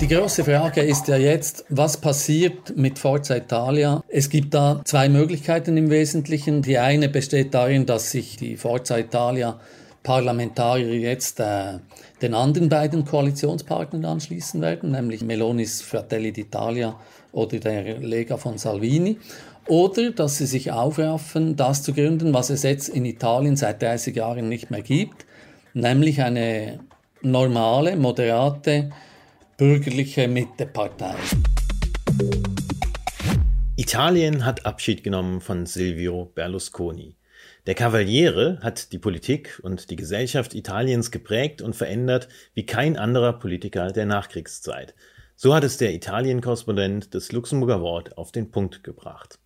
Die große Frage ist ja jetzt, was passiert mit Forza Italia? Es gibt da zwei Möglichkeiten im Wesentlichen. Die eine besteht darin, dass sich die Forza Italia Parlamentarier jetzt äh, den anderen beiden Koalitionspartnern anschließen werden, nämlich Melonis Fratelli d'Italia oder der Lega von Salvini. Oder dass sie sich aufraffen, das zu gründen, was es jetzt in Italien seit 30 Jahren nicht mehr gibt, nämlich eine normale, moderate, bürgerliche Mittepartei. Italien hat Abschied genommen von Silvio Berlusconi. Der Cavaliere hat die Politik und die Gesellschaft Italiens geprägt und verändert wie kein anderer Politiker der Nachkriegszeit. So hat es der Italien-Korrespondent des Luxemburger Wort auf den Punkt gebracht.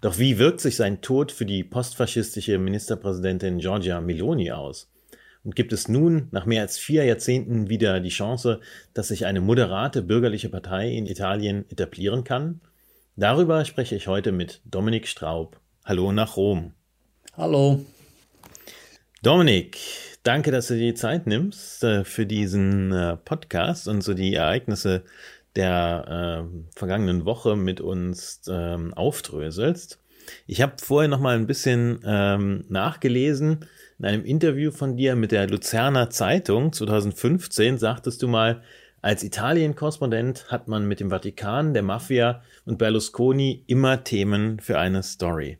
Doch wie wirkt sich sein Tod für die postfaschistische Ministerpräsidentin Giorgia Meloni aus? Und gibt es nun nach mehr als vier Jahrzehnten wieder die Chance, dass sich eine moderate bürgerliche Partei in Italien etablieren kann? Darüber spreche ich heute mit Dominik Straub. Hallo nach Rom. Hallo. Dominik, danke, dass du dir die Zeit nimmst äh, für diesen äh, Podcast und so die Ereignisse der äh, vergangenen Woche mit uns ähm, aufdröselst. Ich habe vorher noch mal ein bisschen ähm, nachgelesen in einem Interview von dir mit der Luzerner Zeitung 2015 sagtest du mal, als Italien-Korrespondent hat man mit dem Vatikan, der Mafia und Berlusconi immer Themen für eine Story.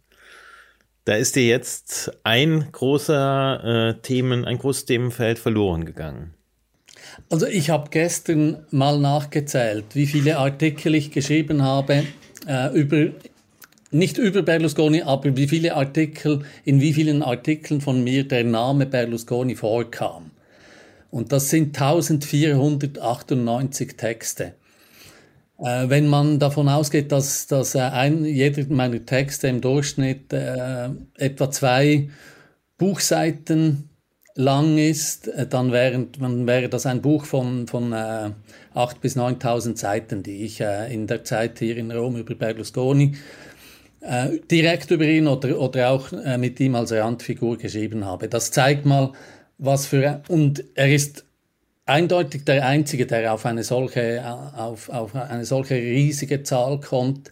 Da ist dir jetzt ein großer äh, Themen, ein großes Themenfeld verloren gegangen. Also ich habe gestern mal nachgezählt, wie viele Artikel ich geschrieben habe äh, über nicht über Berlusconi, aber wie viele Artikel, in wie vielen Artikeln von mir der Name Berlusconi vorkam. Und das sind 1498 Texte. Äh, wenn man davon ausgeht, dass, dass ein, jeder meiner Texte im Durchschnitt äh, etwa zwei Buchseiten lang ist, äh, dann, wären, dann wäre das ein Buch von, von äh, 8.000 bis 9.000 Seiten, die ich äh, in der Zeit hier in Rom über Berlusconi äh, direkt über ihn oder, oder auch äh, mit ihm als Randfigur geschrieben habe. Das zeigt mal, was für und er ist eindeutig der einzige, der auf eine solche äh, auf, auf eine solche riesige Zahl kommt.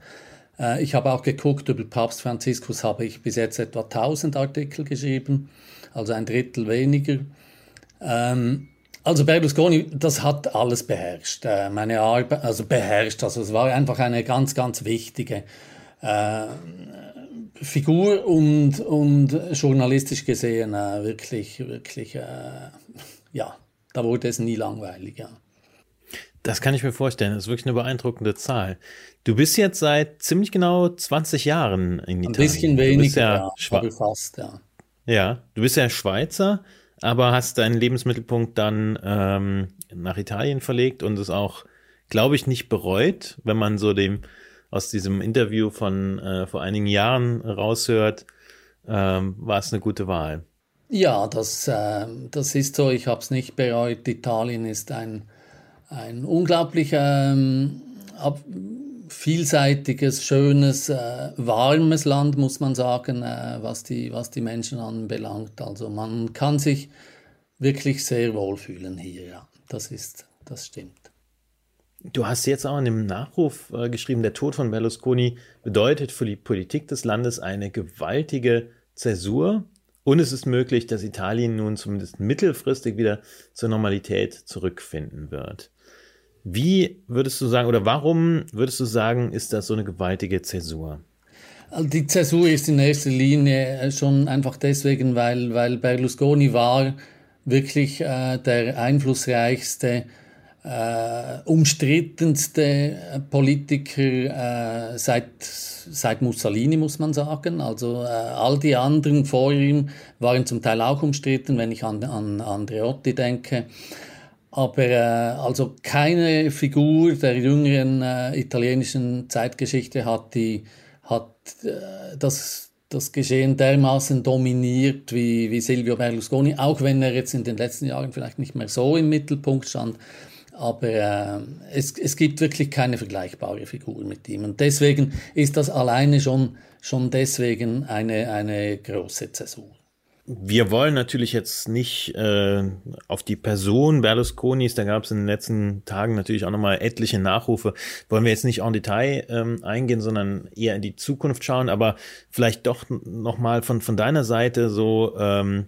Äh, ich habe auch geguckt, über Papst Franziskus habe ich bis jetzt etwa 1000 Artikel geschrieben, also ein Drittel weniger. Ähm, also Berlusconi, das hat alles beherrscht. Äh, meine Arbeit, also beherrscht, also es war einfach eine ganz, ganz wichtige äh, Figur und, und journalistisch gesehen äh, wirklich, wirklich, äh, ja, da wurde es nie langweilig, ja. Das kann ich mir vorstellen. Das ist wirklich eine beeindruckende Zahl. Du bist jetzt seit ziemlich genau 20 Jahren in Italien. Ein bisschen weniger, ja, ja fast, ja. Ja, du bist ja Schweizer, aber hast deinen Lebensmittelpunkt dann ähm, nach Italien verlegt und es auch, glaube ich, nicht bereut, wenn man so dem aus diesem Interview von äh, vor einigen Jahren raushört, ähm, war es eine gute Wahl. Ja, das, äh, das ist so. Ich habe es nicht bereut. Italien ist ein, ein unglaublich ähm, vielseitiges, schönes, äh, warmes Land, muss man sagen, äh, was, die, was die Menschen anbelangt. Also man kann sich wirklich sehr wohlfühlen hier. Ja, das ist, das stimmt. Du hast jetzt auch in dem Nachruf äh, geschrieben, der Tod von Berlusconi bedeutet für die Politik des Landes eine gewaltige Zäsur. Und es ist möglich, dass Italien nun zumindest mittelfristig wieder zur Normalität zurückfinden wird. Wie würdest du sagen, oder warum würdest du sagen, ist das so eine gewaltige Zäsur? Also die Zäsur ist in erster Linie äh, schon einfach deswegen, weil, weil Berlusconi war wirklich äh, der einflussreichste äh, umstrittenste Politiker äh, seit, seit Mussolini, muss man sagen. Also äh, all die anderen vor ihm waren zum Teil auch umstritten, wenn ich an, an Andreotti denke. Aber äh, also keine Figur der jüngeren äh, italienischen Zeitgeschichte hat, die, hat äh, das, das Geschehen dermaßen dominiert wie, wie Silvio Berlusconi, auch wenn er jetzt in den letzten Jahren vielleicht nicht mehr so im Mittelpunkt stand. Aber äh, es, es gibt wirklich keine vergleichbare Figur mit ihm. Und deswegen ist das alleine schon, schon deswegen eine, eine große Zäsur. Wir wollen natürlich jetzt nicht äh, auf die Person Berlusconis, da gab es in den letzten Tagen natürlich auch nochmal etliche Nachrufe, wollen wir jetzt nicht en Detail ähm, eingehen, sondern eher in die Zukunft schauen, aber vielleicht doch nochmal von, von deiner Seite so ähm,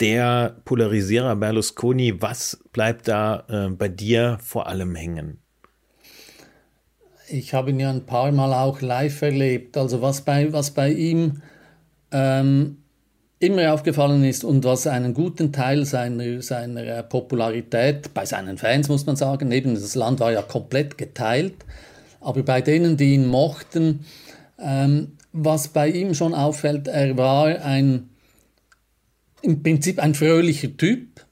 der Polarisierer Berlusconi, was bleibt da äh, bei dir vor allem hängen? Ich habe ihn ja ein paar Mal auch live erlebt. Also was bei, was bei ihm ähm, immer aufgefallen ist und was einen guten Teil seiner, seiner äh, Popularität bei seinen Fans, muss man sagen, eben das Land war ja komplett geteilt, aber bei denen, die ihn mochten, ähm, was bei ihm schon auffällt, er war ein im Prinzip ein fröhlicher Typ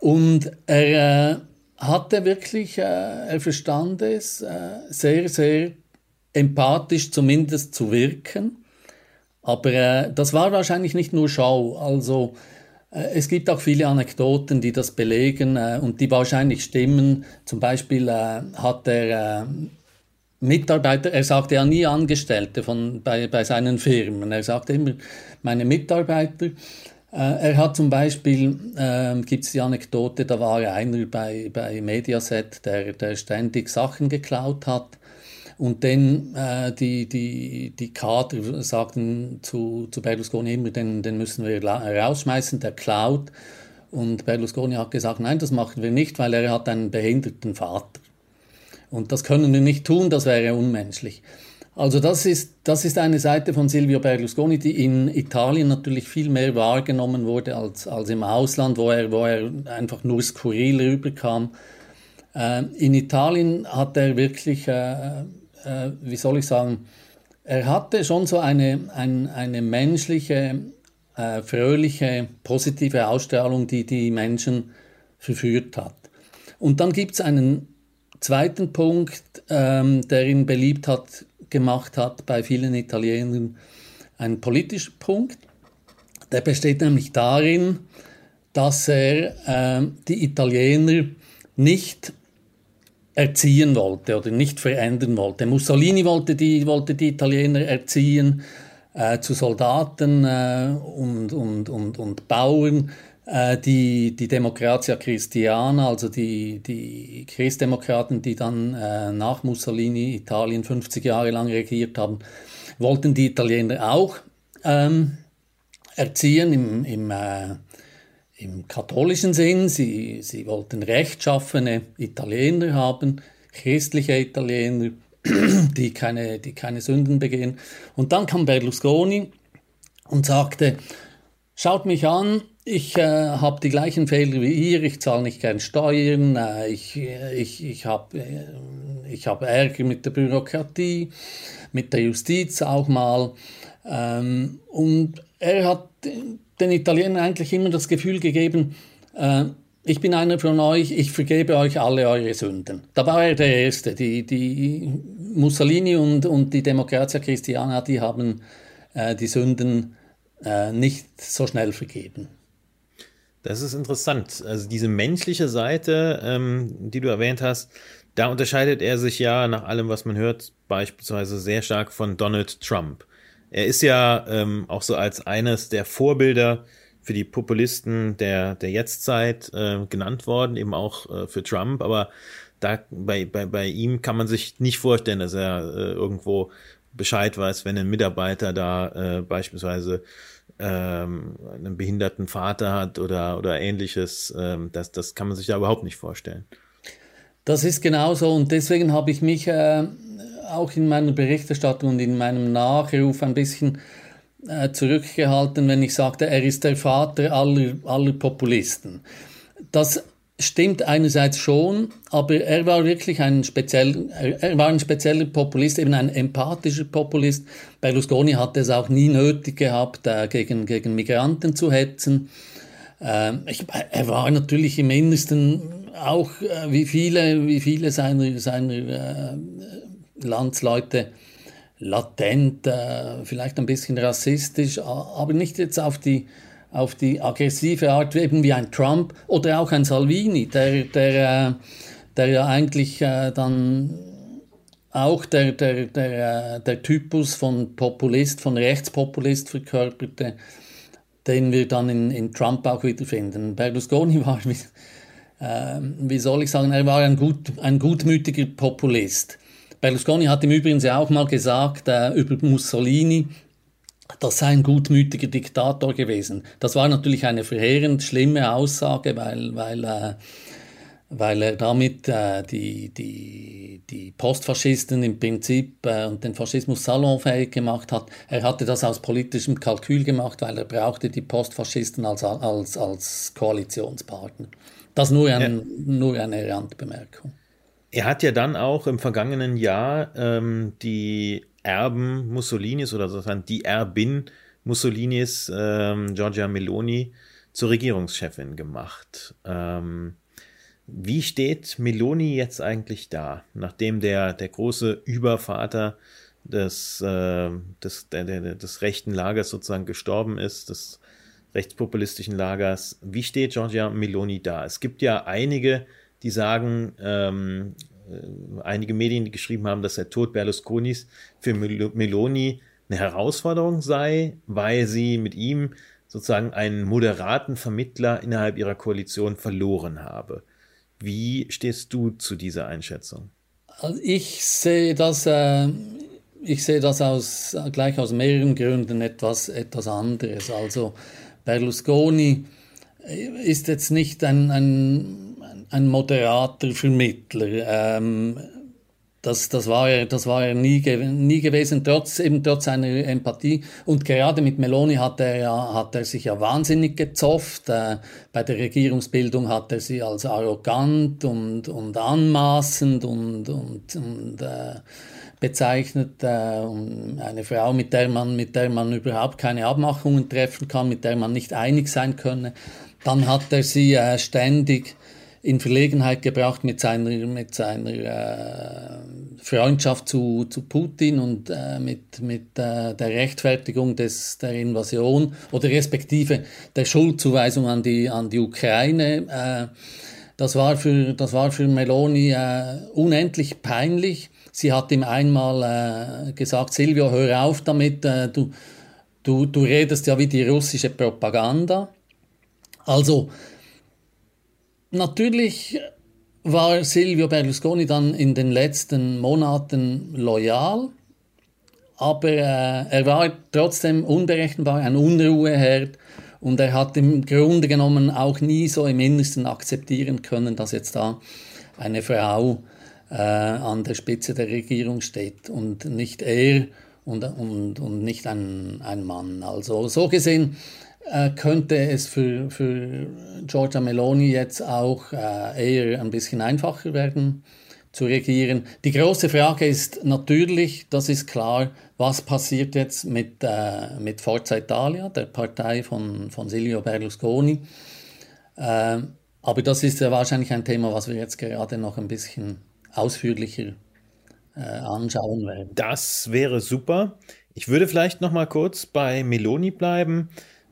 und er äh, hatte wirklich, äh, er verstand es, äh, sehr, sehr empathisch zumindest zu wirken. Aber das war wahrscheinlich nicht nur Schau. Also es gibt auch viele Anekdoten, die das belegen und die wahrscheinlich stimmen. Zum Beispiel hat er Mitarbeiter, er sagte ja nie Angestellte von, bei, bei seinen Firmen, er sagte immer meine Mitarbeiter. Äh, er hat zum Beispiel, äh, gibt es die Anekdote, da war einer bei, bei Mediaset, der, der ständig Sachen geklaut hat. Und dann äh, die, die, die Kader sagten zu, zu Berlusconi immer, den, den müssen wir rausschmeißen, der klaut. Und Berlusconi hat gesagt, nein, das machen wir nicht, weil er hat einen behinderten Vater. Und das können wir nicht tun, das wäre unmenschlich. Also das ist, das ist eine Seite von Silvio Berlusconi, die in Italien natürlich viel mehr wahrgenommen wurde als, als im Ausland, wo er, wo er einfach nur skurril rüberkam. Äh, in Italien hat er wirklich, äh, äh, wie soll ich sagen, er hatte schon so eine, ein, eine menschliche, äh, fröhliche, positive Ausstrahlung, die die Menschen verführt hat. Und dann gibt es einen zweiten Punkt, ähm, der ihn beliebt hat gemacht hat bei vielen Italienern, ein politischer Punkt. Der besteht nämlich darin, dass er äh, die Italiener nicht erziehen wollte oder nicht verändern wollte. Mussolini wollte die, wollte die Italiener erziehen äh, zu Soldaten äh, und, und, und, und Bauern. Äh, die, die Democrazia Cristiana, also die, die Christdemokraten, die dann äh, nach Mussolini Italien 50 Jahre lang regiert haben, wollten die Italiener auch ähm, erziehen im, im, äh, im katholischen Sinn. Sie, sie wollten rechtschaffene Italiener haben, christliche Italiener, die keine, die keine Sünden begehen. Und dann kam Berlusconi und sagte, schaut mich an, ich äh, habe die gleichen Fehler wie ihr, ich zahle nicht gern Steuern, äh, ich, ich, ich habe äh, hab Ärger mit der Bürokratie, mit der Justiz auch mal. Ähm, und er hat den Italienern eigentlich immer das Gefühl gegeben, äh, ich bin einer von euch, ich vergebe euch alle eure Sünden. Da war er der Erste. Die, die Mussolini und, und die Democrazia Cristiana, die haben äh, die Sünden äh, nicht so schnell vergeben. Das ist interessant. Also diese menschliche Seite, ähm, die du erwähnt hast, da unterscheidet er sich ja nach allem, was man hört, beispielsweise sehr stark von Donald Trump. Er ist ja ähm, auch so als eines der Vorbilder für die Populisten der, der Jetztzeit äh, genannt worden, eben auch äh, für Trump, aber da bei, bei, bei ihm kann man sich nicht vorstellen, dass er äh, irgendwo Bescheid weiß, wenn ein Mitarbeiter da äh, beispielsweise ähm, einen behinderten Vater hat oder, oder ähnliches. Ähm, das, das kann man sich da überhaupt nicht vorstellen. Das ist genauso und deswegen habe ich mich äh, auch in meiner Berichterstattung und in meinem Nachruf ein bisschen äh, zurückgehalten, wenn ich sagte, er ist der Vater aller, aller Populisten. Das stimmt einerseits schon, aber er war wirklich ein speziell, er war ein spezieller Populist, eben ein empathischer Populist. Berlusconi hat es auch nie nötig gehabt, äh, gegen, gegen Migranten zu hetzen. Äh, ich, er war natürlich im Innersten auch äh, wie viele, wie viele seiner, seiner äh, Landsleute latent, vielleicht ein bisschen rassistisch, aber nicht jetzt auf die auf die aggressive Art, eben wie ein Trump oder auch ein Salvini, der, der, äh, der ja eigentlich äh, dann auch der, der, der, äh, der Typus von Populist, von Rechtspopulist verkörperte, den wir dann in, in Trump auch wiederfinden. Berlusconi war, wie, äh, wie soll ich sagen, er war ein, gut, ein gutmütiger Populist. Berlusconi hat im Übrigen ja auch mal gesagt äh, über Mussolini, das sei ein gutmütiger Diktator gewesen. Das war natürlich eine verheerend schlimme Aussage, weil, weil, äh, weil er damit äh, die, die, die Postfaschisten im Prinzip äh, und den Faschismus salonfähig gemacht hat. Er hatte das aus politischem Kalkül gemacht, weil er brauchte die Postfaschisten als, als, als Koalitionspartner. Das nur, ein, ja. nur eine Randbemerkung. Er hat ja dann auch im vergangenen Jahr ähm, die Erben Mussolinis oder sozusagen die Erbin Mussolinis, ähm, Giorgia Meloni, zur Regierungschefin gemacht. Ähm, wie steht Meloni jetzt eigentlich da, nachdem der, der große Übervater des, äh, des, der, der, des rechten Lagers sozusagen gestorben ist, des rechtspopulistischen Lagers? Wie steht Giorgia Meloni da? Es gibt ja einige, die sagen, ähm, äh, einige Medien, die geschrieben haben, dass der Tod Berlusconis für Meloni eine Herausforderung sei, weil sie mit ihm sozusagen einen moderaten Vermittler innerhalb ihrer Koalition verloren habe. Wie stehst du zu dieser Einschätzung? Also ich sehe das, äh, ich sehe das aus, gleich aus mehreren Gründen etwas, etwas anderes. Also Berlusconi ist jetzt nicht ein, ein ein moderater Vermittler. Ähm, das, das, war er, das war er nie, nie gewesen, trotz, eben trotz seiner Empathie. Und gerade mit Meloni hat er, ja, hat er sich ja wahnsinnig gezofft. Äh, bei der Regierungsbildung hat er sie als arrogant und, und anmaßend und, und, und äh, bezeichnet. Äh, eine Frau, mit der, man, mit der man überhaupt keine Abmachungen treffen kann, mit der man nicht einig sein könne. Dann hat er sie äh, ständig in Verlegenheit gebracht mit seiner, mit seiner äh, Freundschaft zu, zu Putin und äh, mit, mit äh, der Rechtfertigung des, der Invasion oder respektive der Schuldzuweisung an die, an die Ukraine. Äh, das, war für, das war für Meloni äh, unendlich peinlich. Sie hat ihm einmal äh, gesagt, Silvio, hör auf damit, du, du, du redest ja wie die russische Propaganda. Also, Natürlich war Silvio Berlusconi dann in den letzten Monaten loyal, aber äh, er war trotzdem unberechenbar, ein Unruheherd und er hat im Grunde genommen auch nie so im Innersten akzeptieren können, dass jetzt da eine Frau äh, an der Spitze der Regierung steht und nicht er und, und, und nicht ein, ein Mann. Also so gesehen äh, könnte es für, für Giorgia Meloni jetzt auch äh, eher ein bisschen einfacher werden zu regieren. Die große Frage ist natürlich, das ist klar, was passiert jetzt mit, äh, mit Forza Italia, der Partei von, von Silvio Berlusconi. Äh, aber das ist ja wahrscheinlich ein Thema, was wir jetzt gerade noch ein bisschen ausführlicher äh, anschauen werden. Das wäre super. Ich würde vielleicht noch mal kurz bei Meloni bleiben.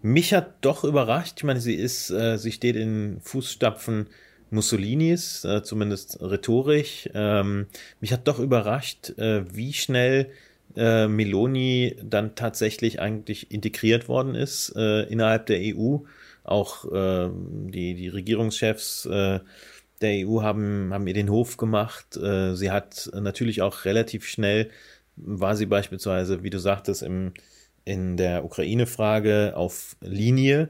Mich hat doch überrascht, ich meine, sie ist, äh, sie steht in Fußstapfen Mussolinis, äh, zumindest rhetorisch. Ähm, mich hat doch überrascht, äh, wie schnell äh, Meloni dann tatsächlich eigentlich integriert worden ist äh, innerhalb der EU. Auch äh, die, die Regierungschefs äh, der EU haben, haben ihr den Hof gemacht. Äh, sie hat natürlich auch relativ schnell, war sie beispielsweise, wie du sagtest, im in der Ukraine-Frage auf Linie,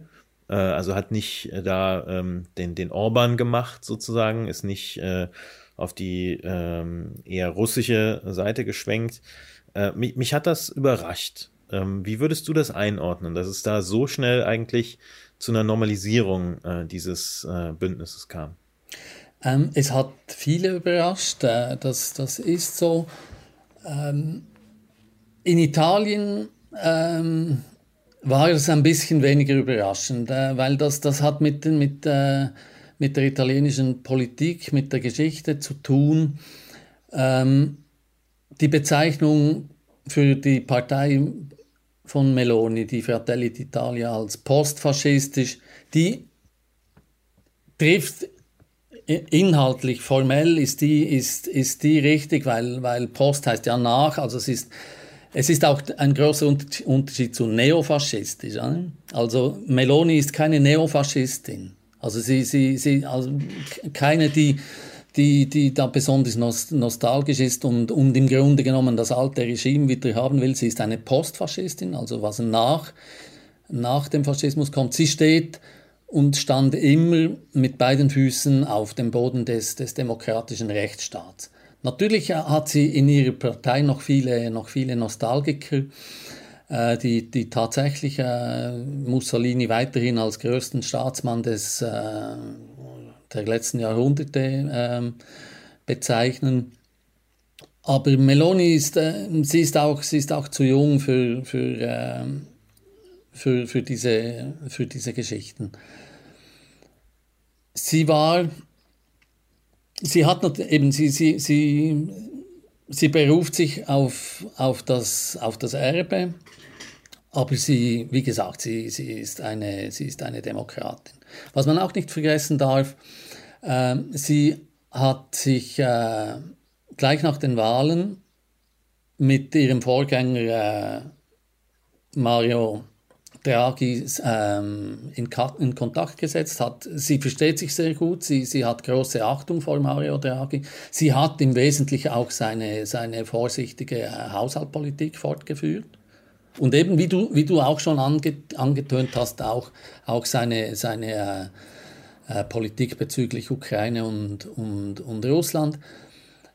äh, also hat nicht äh, da ähm, den, den Orban gemacht sozusagen, ist nicht äh, auf die ähm, eher russische Seite geschwenkt. Äh, mich, mich, hat das überrascht. Ähm, wie würdest du das einordnen, dass es da so schnell eigentlich zu einer Normalisierung äh, dieses äh, Bündnisses kam? Ähm, es hat viele überrascht, das, das ist so. Ähm, in Italien ähm, war es ein bisschen weniger überraschend, äh, weil das, das hat mit, mit, äh, mit der italienischen Politik, mit der Geschichte zu tun. Ähm, die Bezeichnung für die Partei von Meloni, die Fratelli d'Italia als postfaschistisch, die trifft inhaltlich, formell ist die, ist, ist die richtig, weil, weil Post heißt ja nach, also es ist es ist auch ein großer Unterschied zu neofaschistisch. Also Meloni ist keine Neofaschistin. Also sie, sie, sie, also keine, die, die, die da besonders nostalgisch ist und, und im Grunde genommen das alte Regime wieder haben will. Sie ist eine Postfaschistin, also was nach, nach dem Faschismus kommt. Sie steht und stand immer mit beiden Füßen auf dem Boden des, des demokratischen Rechtsstaats. Natürlich hat sie in ihrer Partei noch viele, noch viele Nostalgiker, äh, die, die tatsächlich äh, Mussolini weiterhin als größten Staatsmann des, äh, der letzten Jahrhunderte äh, bezeichnen. Aber Meloni ist, sie ist, auch, sie ist auch zu jung für, für, äh, für, für, diese, für diese Geschichten. Sie war sie hat eben, sie, sie, sie, sie beruft sich auf, auf, das, auf das Erbe, aber sie, wie gesagt, sie, sie, ist eine, sie ist eine Demokratin. Was man auch nicht vergessen darf, äh, sie hat sich äh, gleich nach den Wahlen mit ihrem Vorgänger äh, Mario Draghi ähm, in, in, Kontakt gesetzt hat. Sie versteht sich sehr gut, sie, sie hat große Achtung vor Mario Draghi. Sie hat im Wesentlichen auch seine, seine vorsichtige äh, Haushaltspolitik fortgeführt. Und eben, wie du, wie du auch schon ange, angetönt hast, auch, auch seine, seine äh, äh, Politik bezüglich Ukraine und, und, und Russland.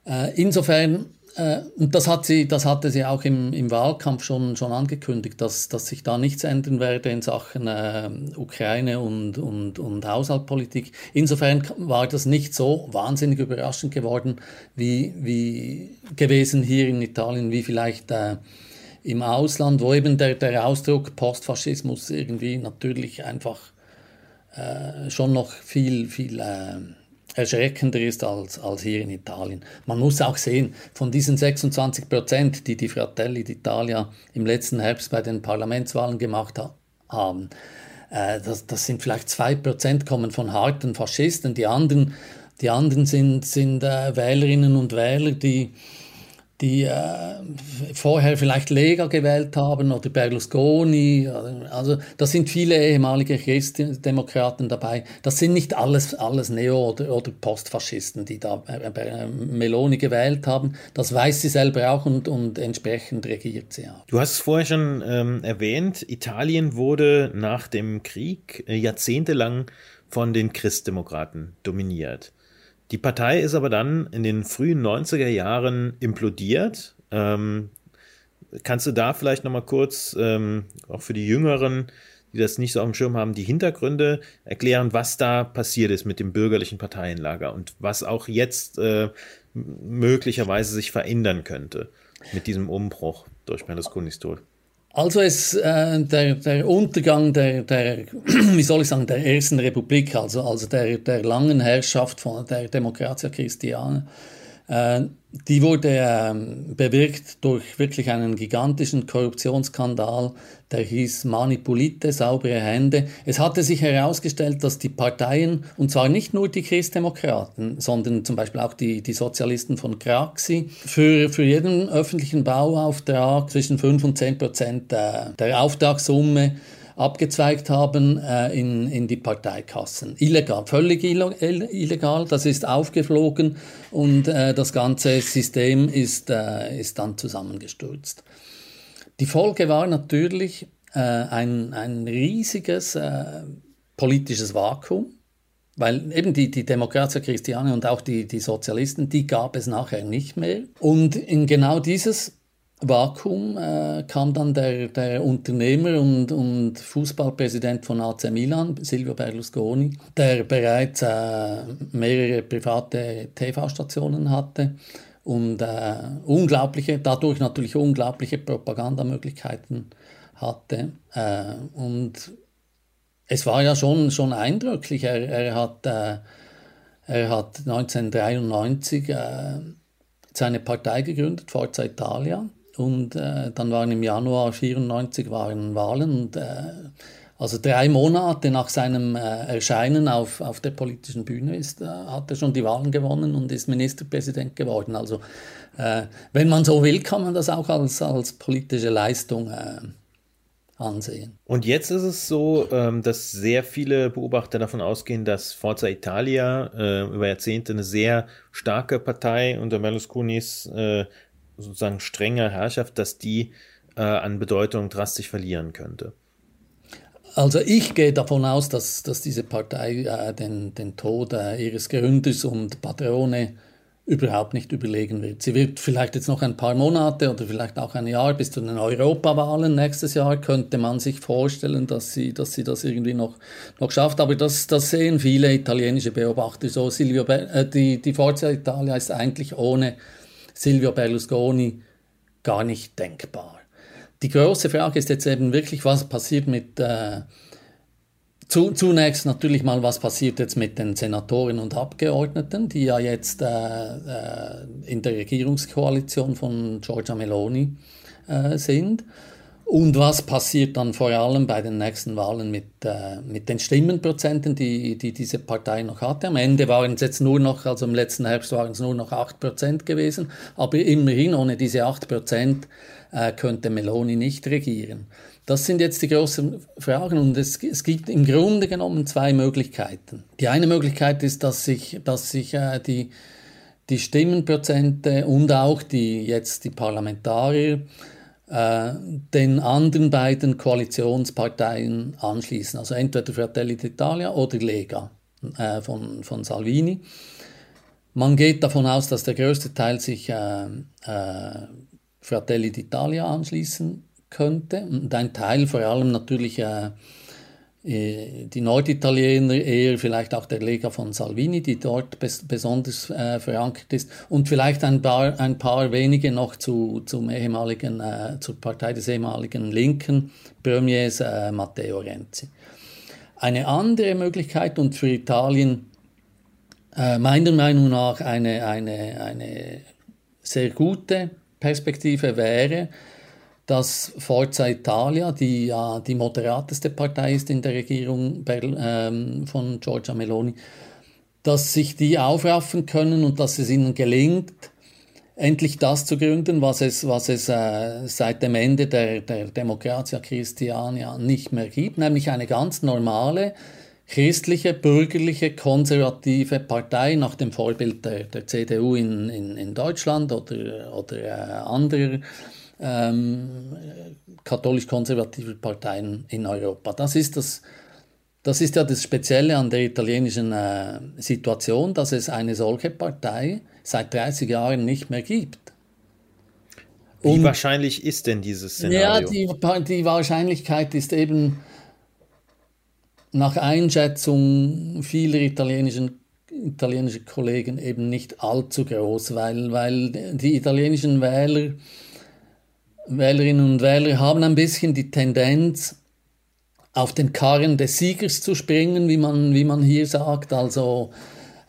Äh, insofern äh, und das, hat sie, das hatte sie auch im, im Wahlkampf schon, schon angekündigt, dass, dass sich da nichts ändern werde in Sachen äh, Ukraine und, und, und Haushaltspolitik. Insofern war das nicht so wahnsinnig überraschend geworden, wie, wie gewesen hier in Italien, wie vielleicht äh, im Ausland, wo eben der, der Ausdruck Postfaschismus irgendwie natürlich einfach äh, schon noch viel, viel äh, erschreckender ist als, als hier in Italien. Man muss auch sehen, von diesen 26 Prozent, die die Fratelli d'Italia im letzten Herbst bei den Parlamentswahlen gemacht ha haben, äh, das, das sind vielleicht zwei Prozent kommen von harten Faschisten. Die anderen, die anderen sind, sind äh, Wählerinnen und Wähler, die die äh, vorher vielleicht Lega gewählt haben oder Berlusconi. Also da sind viele ehemalige Christdemokraten dabei. Das sind nicht alles, alles Neo- oder, oder Postfaschisten, die da äh, äh, Meloni gewählt haben. Das weiß sie selber auch und, und entsprechend regiert sie auch. Du hast es vorher schon ähm, erwähnt, Italien wurde nach dem Krieg äh, jahrzehntelang von den Christdemokraten dominiert. Die Partei ist aber dann in den frühen 90er Jahren implodiert. Ähm, kannst du da vielleicht nochmal kurz, ähm, auch für die Jüngeren, die das nicht so auf dem Schirm haben, die Hintergründe erklären, was da passiert ist mit dem bürgerlichen Parteienlager und was auch jetzt äh, möglicherweise sich verändern könnte mit diesem Umbruch durch Berlusconis Tod? Also es, äh, der, der Untergang der, der, wie soll ich sagen, der ersten Republik, also, also der, der langen Herrschaft von der Demokratia Christiana, äh, die wurde äh, bewirkt durch wirklich einen gigantischen Korruptionsskandal, der hieß Manipulite, saubere Hände. Es hatte sich herausgestellt, dass die Parteien, und zwar nicht nur die Christdemokraten, sondern zum Beispiel auch die, die Sozialisten von Craxi, für, für jeden öffentlichen Bauauftrag zwischen 5 und 10 Prozent der, der Auftragssumme abgezweigt haben äh, in, in die Parteikassen. Illegal, völlig illegal, das ist aufgeflogen und äh, das ganze System ist, äh, ist dann zusammengestürzt. Die Folge war natürlich äh, ein, ein riesiges äh, politisches Vakuum, weil eben die, die Demokratia Christiane und auch die, die Sozialisten, die gab es nachher nicht mehr. Und in genau dieses Vakuum äh, kam dann der, der Unternehmer und, und Fußballpräsident von AC Milan, Silvio Berlusconi, der bereits äh, mehrere private TV-Stationen hatte und äh, unglaubliche, dadurch natürlich unglaubliche Propagandamöglichkeiten hatte. Äh, und es war ja schon, schon eindrücklich. Er, er, hat, äh, er hat 1993 äh, seine Partei gegründet, Forza Italia und äh, dann waren im Januar 94 waren Wahlen und äh, Also drei Monate nach seinem äh, Erscheinen auf, auf der politischen Bühne ist, äh, hat er schon die Wahlen gewonnen und ist Ministerpräsident geworden. Also äh, wenn man so will, kann man das auch als, als politische Leistung äh, ansehen. Und jetzt ist es so, ähm, dass sehr viele Beobachter davon ausgehen, dass Forza Italia über Jahrzehnte eine sehr starke Partei unter Berlusconis sozusagen strenger Herrschaft, dass die äh, an Bedeutung drastisch verlieren könnte. Also ich gehe davon aus, dass, dass diese Partei äh, den, den Tod äh, ihres Gründers und Patrone überhaupt nicht überlegen wird. Sie wird vielleicht jetzt noch ein paar Monate oder vielleicht auch ein Jahr bis zu den Europawahlen nächstes Jahr könnte man sich vorstellen, dass sie, dass sie das irgendwie noch, noch schafft. Aber das, das sehen viele italienische Beobachter so. Silvio, äh, die, die Forza Italia ist eigentlich ohne Silvio Berlusconi gar nicht denkbar. Die große Frage ist jetzt eben wirklich, was passiert mit, äh, zu, zunächst natürlich mal, was passiert jetzt mit den Senatoren und Abgeordneten, die ja jetzt äh, äh, in der Regierungskoalition von Giorgia Meloni äh, sind. Und was passiert dann vor allem bei den nächsten Wahlen mit, äh, mit den Stimmenprozenten, die, die diese Partei noch hatte? Am Ende waren es jetzt nur noch, also im letzten Herbst waren es nur noch 8% gewesen, aber immerhin ohne diese 8% äh, könnte Meloni nicht regieren. Das sind jetzt die großen Fragen und es, es, gibt im Grunde genommen zwei Möglichkeiten. Die eine Möglichkeit ist, dass sich, dass sich äh, die, die Stimmenprozente und auch die, jetzt die Parlamentarier äh, den anderen beiden Koalitionsparteien anschließen, also entweder Fratelli d'Italia oder Lega äh, von, von Salvini. Man geht davon aus, dass der größte Teil sich äh, äh, Fratelli d'Italia anschließen könnte und ein Teil vor allem natürlich äh, die Norditaliener, eher vielleicht auch der Lega von Salvini, die dort bes besonders äh, verankert ist, und vielleicht ein paar, ein paar wenige noch zu, zum ehemaligen, äh, zur Partei des ehemaligen linken Premiers äh, Matteo Renzi. Eine andere Möglichkeit und für Italien äh, meiner Meinung nach eine, eine, eine sehr gute Perspektive wäre, dass Forza Italia, die ja die moderateste Partei ist in der Regierung ähm, von Giorgia Meloni, dass sich die aufraffen können und dass es ihnen gelingt, endlich das zu gründen, was es, was es äh, seit dem Ende der, der Demokratia Christiania nicht mehr gibt, nämlich eine ganz normale, christliche, bürgerliche, konservative Partei nach dem Vorbild der, der CDU in, in, in Deutschland oder, oder äh, anderer ähm, katholisch-konservative Parteien in Europa. Das ist, das, das ist ja das Spezielle an der italienischen äh, Situation, dass es eine solche Partei seit 30 Jahren nicht mehr gibt. Wie Und, wahrscheinlich ist denn dieses Szenario? Ja, die, die Wahrscheinlichkeit ist eben nach Einschätzung vieler italienischen italienischer Kollegen eben nicht allzu groß, weil, weil die italienischen Wähler Wählerinnen und Wähler haben ein bisschen die Tendenz, auf den Karren des Siegers zu springen, wie man, wie man hier sagt, also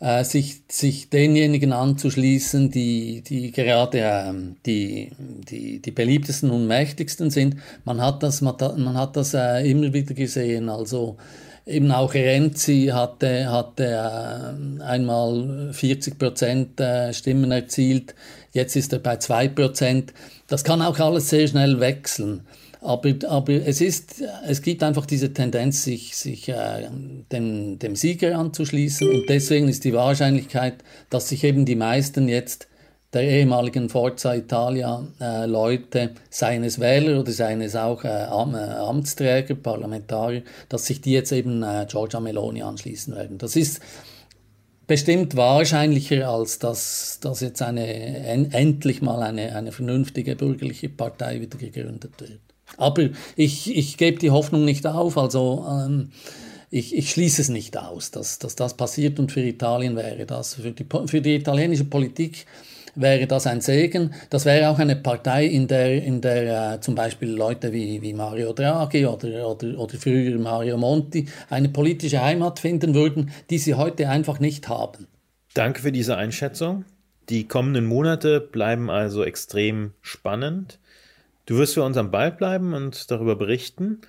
äh, sich, sich denjenigen anzuschließen, die, die gerade äh, die, die, die beliebtesten und mächtigsten sind. Man hat das, man, hat das äh, immer wieder gesehen, also Eben auch Renzi hatte, hatte äh, einmal 40 Prozent äh, Stimmen erzielt, jetzt ist er bei 2 Prozent. Das kann auch alles sehr schnell wechseln. Aber, aber es, ist, es gibt einfach diese Tendenz, sich, sich äh, dem, dem Sieger anzuschließen. Und deswegen ist die Wahrscheinlichkeit, dass sich eben die meisten jetzt der ehemaligen Forza Italia äh, Leute, seien es Wähler oder seien es auch äh, Am, äh, Amtsträger, Parlamentarier, dass sich die jetzt eben äh, Giorgia Meloni anschließen werden. Das ist bestimmt wahrscheinlicher, als dass, dass jetzt eine, en, endlich mal eine, eine vernünftige bürgerliche Partei wieder gegründet wird. Aber ich, ich gebe die Hoffnung nicht auf, also ähm, ich, ich schließe es nicht aus, dass, dass das passiert und für Italien wäre das, für die, für die italienische Politik wäre das ein Segen. Das wäre auch eine Partei, in der, in der äh, zum Beispiel Leute wie, wie Mario Draghi oder, oder, oder früher Mario Monti eine politische Heimat finden würden, die sie heute einfach nicht haben. Danke für diese Einschätzung. Die kommenden Monate bleiben also extrem spannend. Du wirst für uns am Ball bleiben und darüber berichten.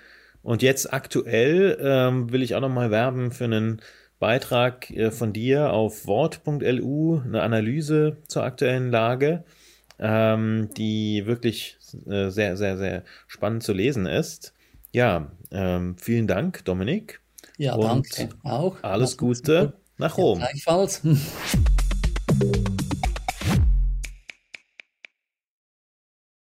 Und jetzt aktuell ähm, will ich auch nochmal werben für einen Beitrag äh, von dir auf wort.lu, eine Analyse zur aktuellen Lage, ähm, die wirklich äh, sehr, sehr, sehr spannend zu lesen ist. Ja, ähm, vielen Dank, Dominik. Ja, danke auch. Alles Gute nach Rom. Ja, gleichfalls.